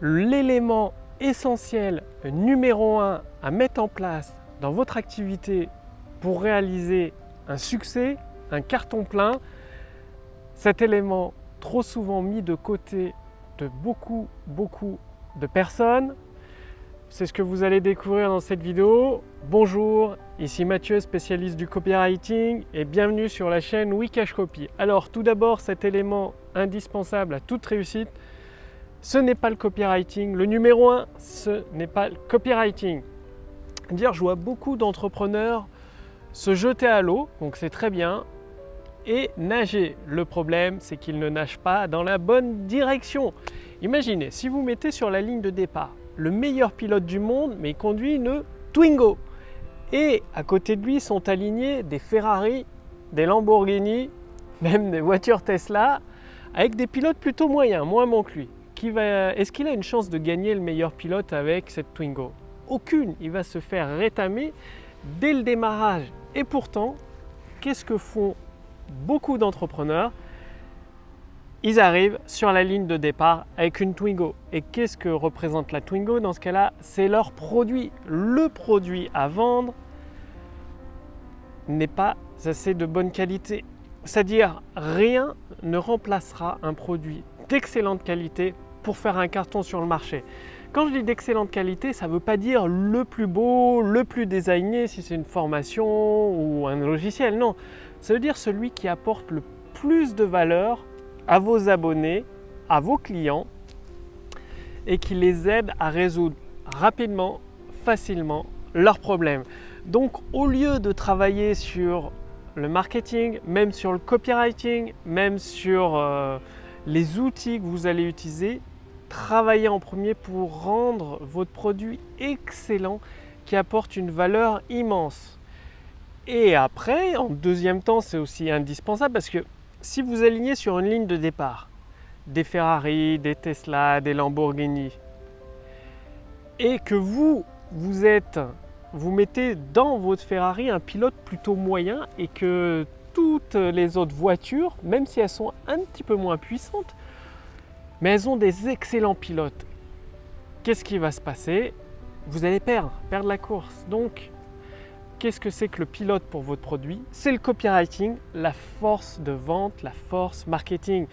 l'élément essentiel numéro un à mettre en place dans votre activité pour réaliser un succès, un carton plein, cet élément trop souvent mis de côté de beaucoup, beaucoup de personnes. C'est ce que vous allez découvrir dans cette vidéo. Bonjour, ici Mathieu, spécialiste du copywriting et bienvenue sur la chaîne Wikash Copy. Alors tout d'abord, cet élément indispensable à toute réussite, ce n'est pas le copywriting. Le numéro un, ce n'est pas le copywriting. Dire, je vois beaucoup d'entrepreneurs se jeter à l'eau, donc c'est très bien, et nager. Le problème, c'est qu'ils ne nagent pas dans la bonne direction. Imaginez, si vous mettez sur la ligne de départ le meilleur pilote du monde, mais il conduit une Twingo. Et à côté de lui sont alignés des Ferrari, des Lamborghini, même des voitures Tesla, avec des pilotes plutôt moyens, moins bons que lui. Est-ce qu'il a une chance de gagner le meilleur pilote avec cette Twingo? Aucune. Il va se faire rétamer dès le démarrage. Et pourtant, qu'est-ce que font beaucoup d'entrepreneurs? Ils arrivent sur la ligne de départ avec une Twingo. Et qu'est-ce que représente la Twingo? Dans ce cas-là C'est leur produit. Le produit à vendre n'est pas assez de bonne qualité. C'est-à-dire rien ne remplacera un produit d'excellente qualité pour faire un carton sur le marché. Quand je dis d'excellente qualité, ça ne veut pas dire le plus beau, le plus designé si c'est une formation ou un logiciel. Non, ça veut dire celui qui apporte le plus de valeur à vos abonnés, à vos clients et qui les aide à résoudre rapidement, facilement leurs problèmes. Donc au lieu de travailler sur le marketing, même sur le copywriting, même sur euh, les outils que vous allez utiliser, travaillez en premier pour rendre votre produit excellent qui apporte une valeur immense. Et après, en deuxième temps, c'est aussi indispensable parce que si vous alignez sur une ligne de départ des Ferrari, des Tesla, des Lamborghini, et que vous, vous êtes, vous mettez dans votre Ferrari un pilote plutôt moyen et que toutes les autres voitures, même si elles sont un petit peu moins puissantes, mais elles ont des excellents pilotes. Qu'est-ce qui va se passer? Vous allez perdre, perdre la course. Donc, qu'est-ce que c'est que le pilote pour votre produit? C'est le copywriting, la force de vente, la force marketing.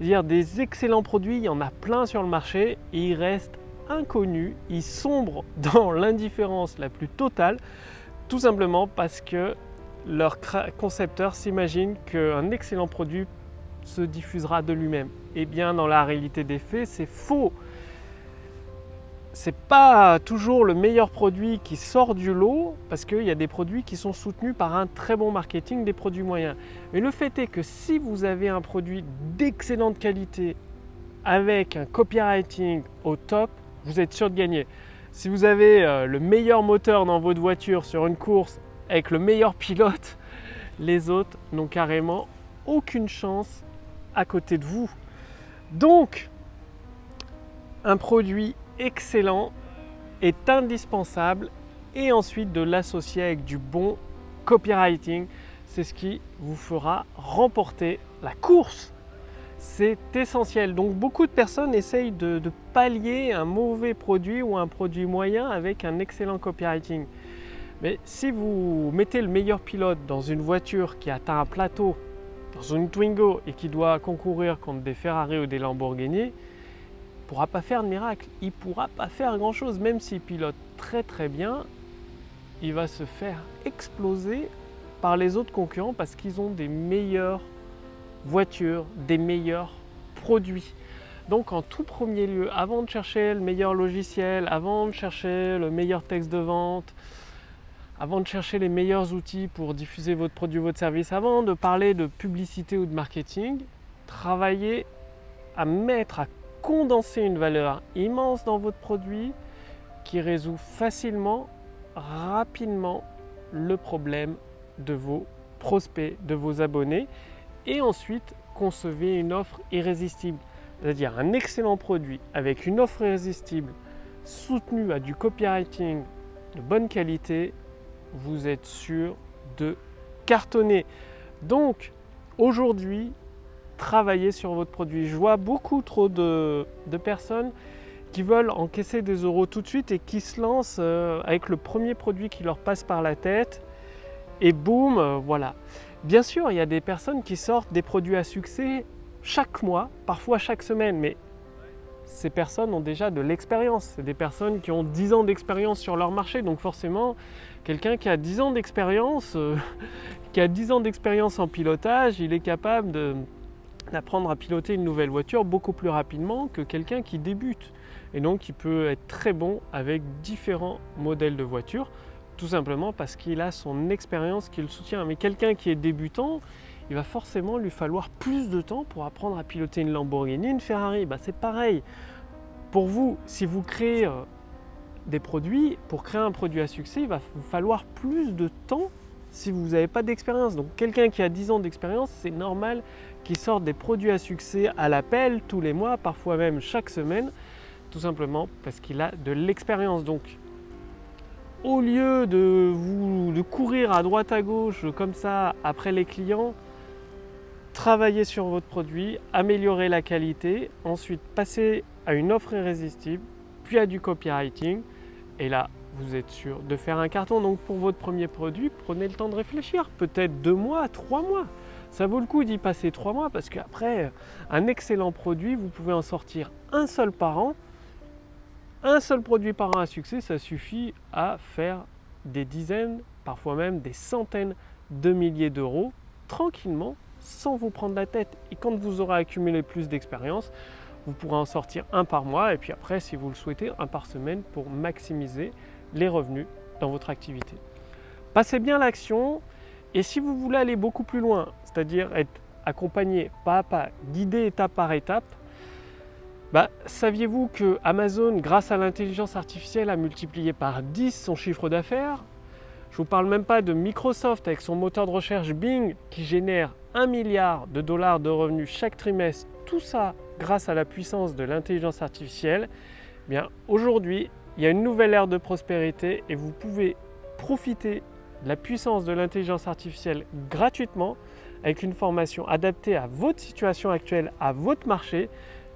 Dire des excellents produits, il y en a plein sur le marché et ils restent inconnus, ils sombrent dans l'indifférence la plus totale, tout simplement parce que leur concepteur s'imagine qu'un excellent produit se diffusera de lui-même. Eh bien, dans la réalité des faits, c'est faux. C'est pas toujours le meilleur produit qui sort du lot parce qu'il y a des produits qui sont soutenus par un très bon marketing, des produits moyens. Mais le fait est que si vous avez un produit d'excellente qualité avec un copywriting au top, vous êtes sûr de gagner. Si vous avez euh, le meilleur moteur dans votre voiture sur une course avec le meilleur pilote, les autres n'ont carrément aucune chance à côté de vous. Donc, un produit excellent est indispensable et ensuite de l'associer avec du bon copywriting. C'est ce qui vous fera remporter la course. C'est essentiel. Donc beaucoup de personnes essayent de, de, pallier un mauvais produit ou un produit moyen avec un excellent copywriting. Mais si vous mettez le meilleur pilote dans une voiture qui atteint un plateau dans une Twingo et qui doit concourir contre des Ferrari ou des Lamborghini, il ne pourra pas faire de miracle. Il ne pourra pas faire grand-chose. Même s'il pilote très très bien, il va se faire exploser par les autres concurrents parce qu'ils ont des meilleures voitures, des meilleurs produits. Donc en tout premier lieu, avant de chercher le meilleur logiciel, avant de chercher le meilleur texte de vente, avant de chercher les meilleurs outils pour diffuser votre produit ou votre service, avant de parler de publicité ou de marketing, travaillez à mettre, à condenser une valeur immense dans votre produit qui résout facilement, rapidement le problème de vos prospects, de vos abonnés. Et ensuite, concevez une offre irrésistible, c'est-à-dire un excellent produit avec une offre irrésistible soutenue à du copywriting de bonne qualité vous êtes sûr de cartonner. Donc aujourd'hui, travaillez sur votre produit. Je vois beaucoup trop de, personnes qui veulent encaisser des euros tout de suite et qui se lancent euh, avec le premier produit qui leur passe par la tête et boum, euh, voilà. Bien sûr, il y a des personnes qui sortent des produits à succès chaque mois, parfois chaque semaine, mais ces personnes ont déjà de l'expérience. C'est des personnes qui ont 10 ans d'expérience sur leur marché, donc forcément, quelqu'un qui a 10 ans d'expérience, euh, qui a 10 ans d'expérience en pilotage, il est capable d'apprendre à piloter une nouvelle voiture beaucoup plus rapidement que quelqu'un qui débute. Et donc, il peut être très bon avec différents modèles de voitures tout simplement parce qu'il a son expérience qui le soutient. Mais quelqu'un qui est débutant, il va forcément lui falloir plus de temps pour apprendre à piloter une Lamborghini, une Ferrari. Bah, c'est pareil. Pour vous, si vous créez euh, des produits, pour créer un produit à succès, il va vous falloir plus de temps si vous n'avez pas d'expérience. Donc quelqu'un qui a 10 ans d'expérience, c'est normal qu'il sorte des produits à succès à l'appel tous les mois, parfois même chaque semaine, tout simplement parce qu'il a de l'expérience. Donc au lieu de, vous, de courir à droite à gauche comme ça après les clients, travaillez sur votre produit, améliorez la qualité, ensuite passez à une offre irrésistible, puis à du copywriting. Et là, vous êtes sûr de faire un carton. Donc pour votre premier produit, prenez le temps de réfléchir. Peut-être deux mois, trois mois. Ça vaut le coup d'y passer trois mois parce qu'après, un excellent produit, vous pouvez en sortir un seul par an un seul produit par an à succès, ça suffit à faire des dizaines, parfois même des centaines de milliers d'euros tranquillement sans vous prendre la tête. Et quand vous aurez accumulé plus d'expérience, vous pourrez en sortir un par mois et puis après, si vous le souhaitez, un par semaine pour maximiser les revenus dans votre activité. Passez bien l'action et si vous voulez aller beaucoup plus loin, c'est-à-dire être accompagné pas à pas, guidé étape par étape, bah, saviez-vous que Amazon, grâce à l'intelligence artificielle, a multiplié par 10 son chiffre d'affaires? Je ne vous parle même pas de Microsoft avec son moteur de recherche Bing qui génère 1 milliard de dollars de revenus chaque trimestre. Tout ça grâce à la puissance de l'intelligence artificielle. Eh bien, aujourd'hui, il y a une nouvelle ère de prospérité et vous pouvez profiter de la puissance de l'intelligence artificielle gratuitement avec une formation adaptée à votre situation actuelle, à votre marché.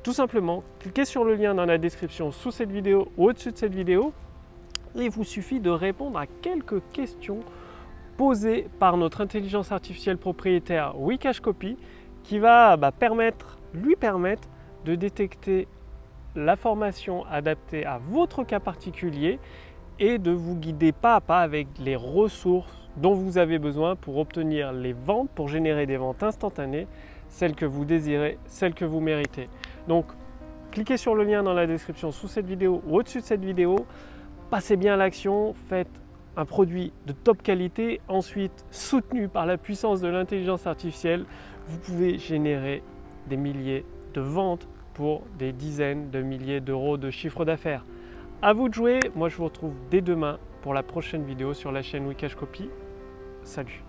Tout simplement, cliquez sur le lien dans la description sous cette vidéo ou au-dessus de cette vidéo. Il vous suffit de répondre à quelques questions posées par notre intelligence artificielle propriétaire Wikashcopy qui va bah, permettre, lui permettre de détecter la formation adaptée à votre cas particulier et de vous guider pas à pas avec les ressources dont vous avez besoin pour obtenir les ventes, pour générer des ventes instantanées, celles que vous désirez, celles que vous méritez. Donc, cliquez sur le lien dans la description sous cette vidéo ou au-dessus de cette vidéo. Passez bien à l'action, faites un produit de top qualité, ensuite soutenu par la puissance de l'intelligence artificielle, vous pouvez générer des milliers de ventes pour des dizaines de milliers d'euros de chiffre d'affaires. À vous de jouer, moi je vous retrouve dès demain pour la prochaine vidéo sur la chaîne Wikash Copy. Salut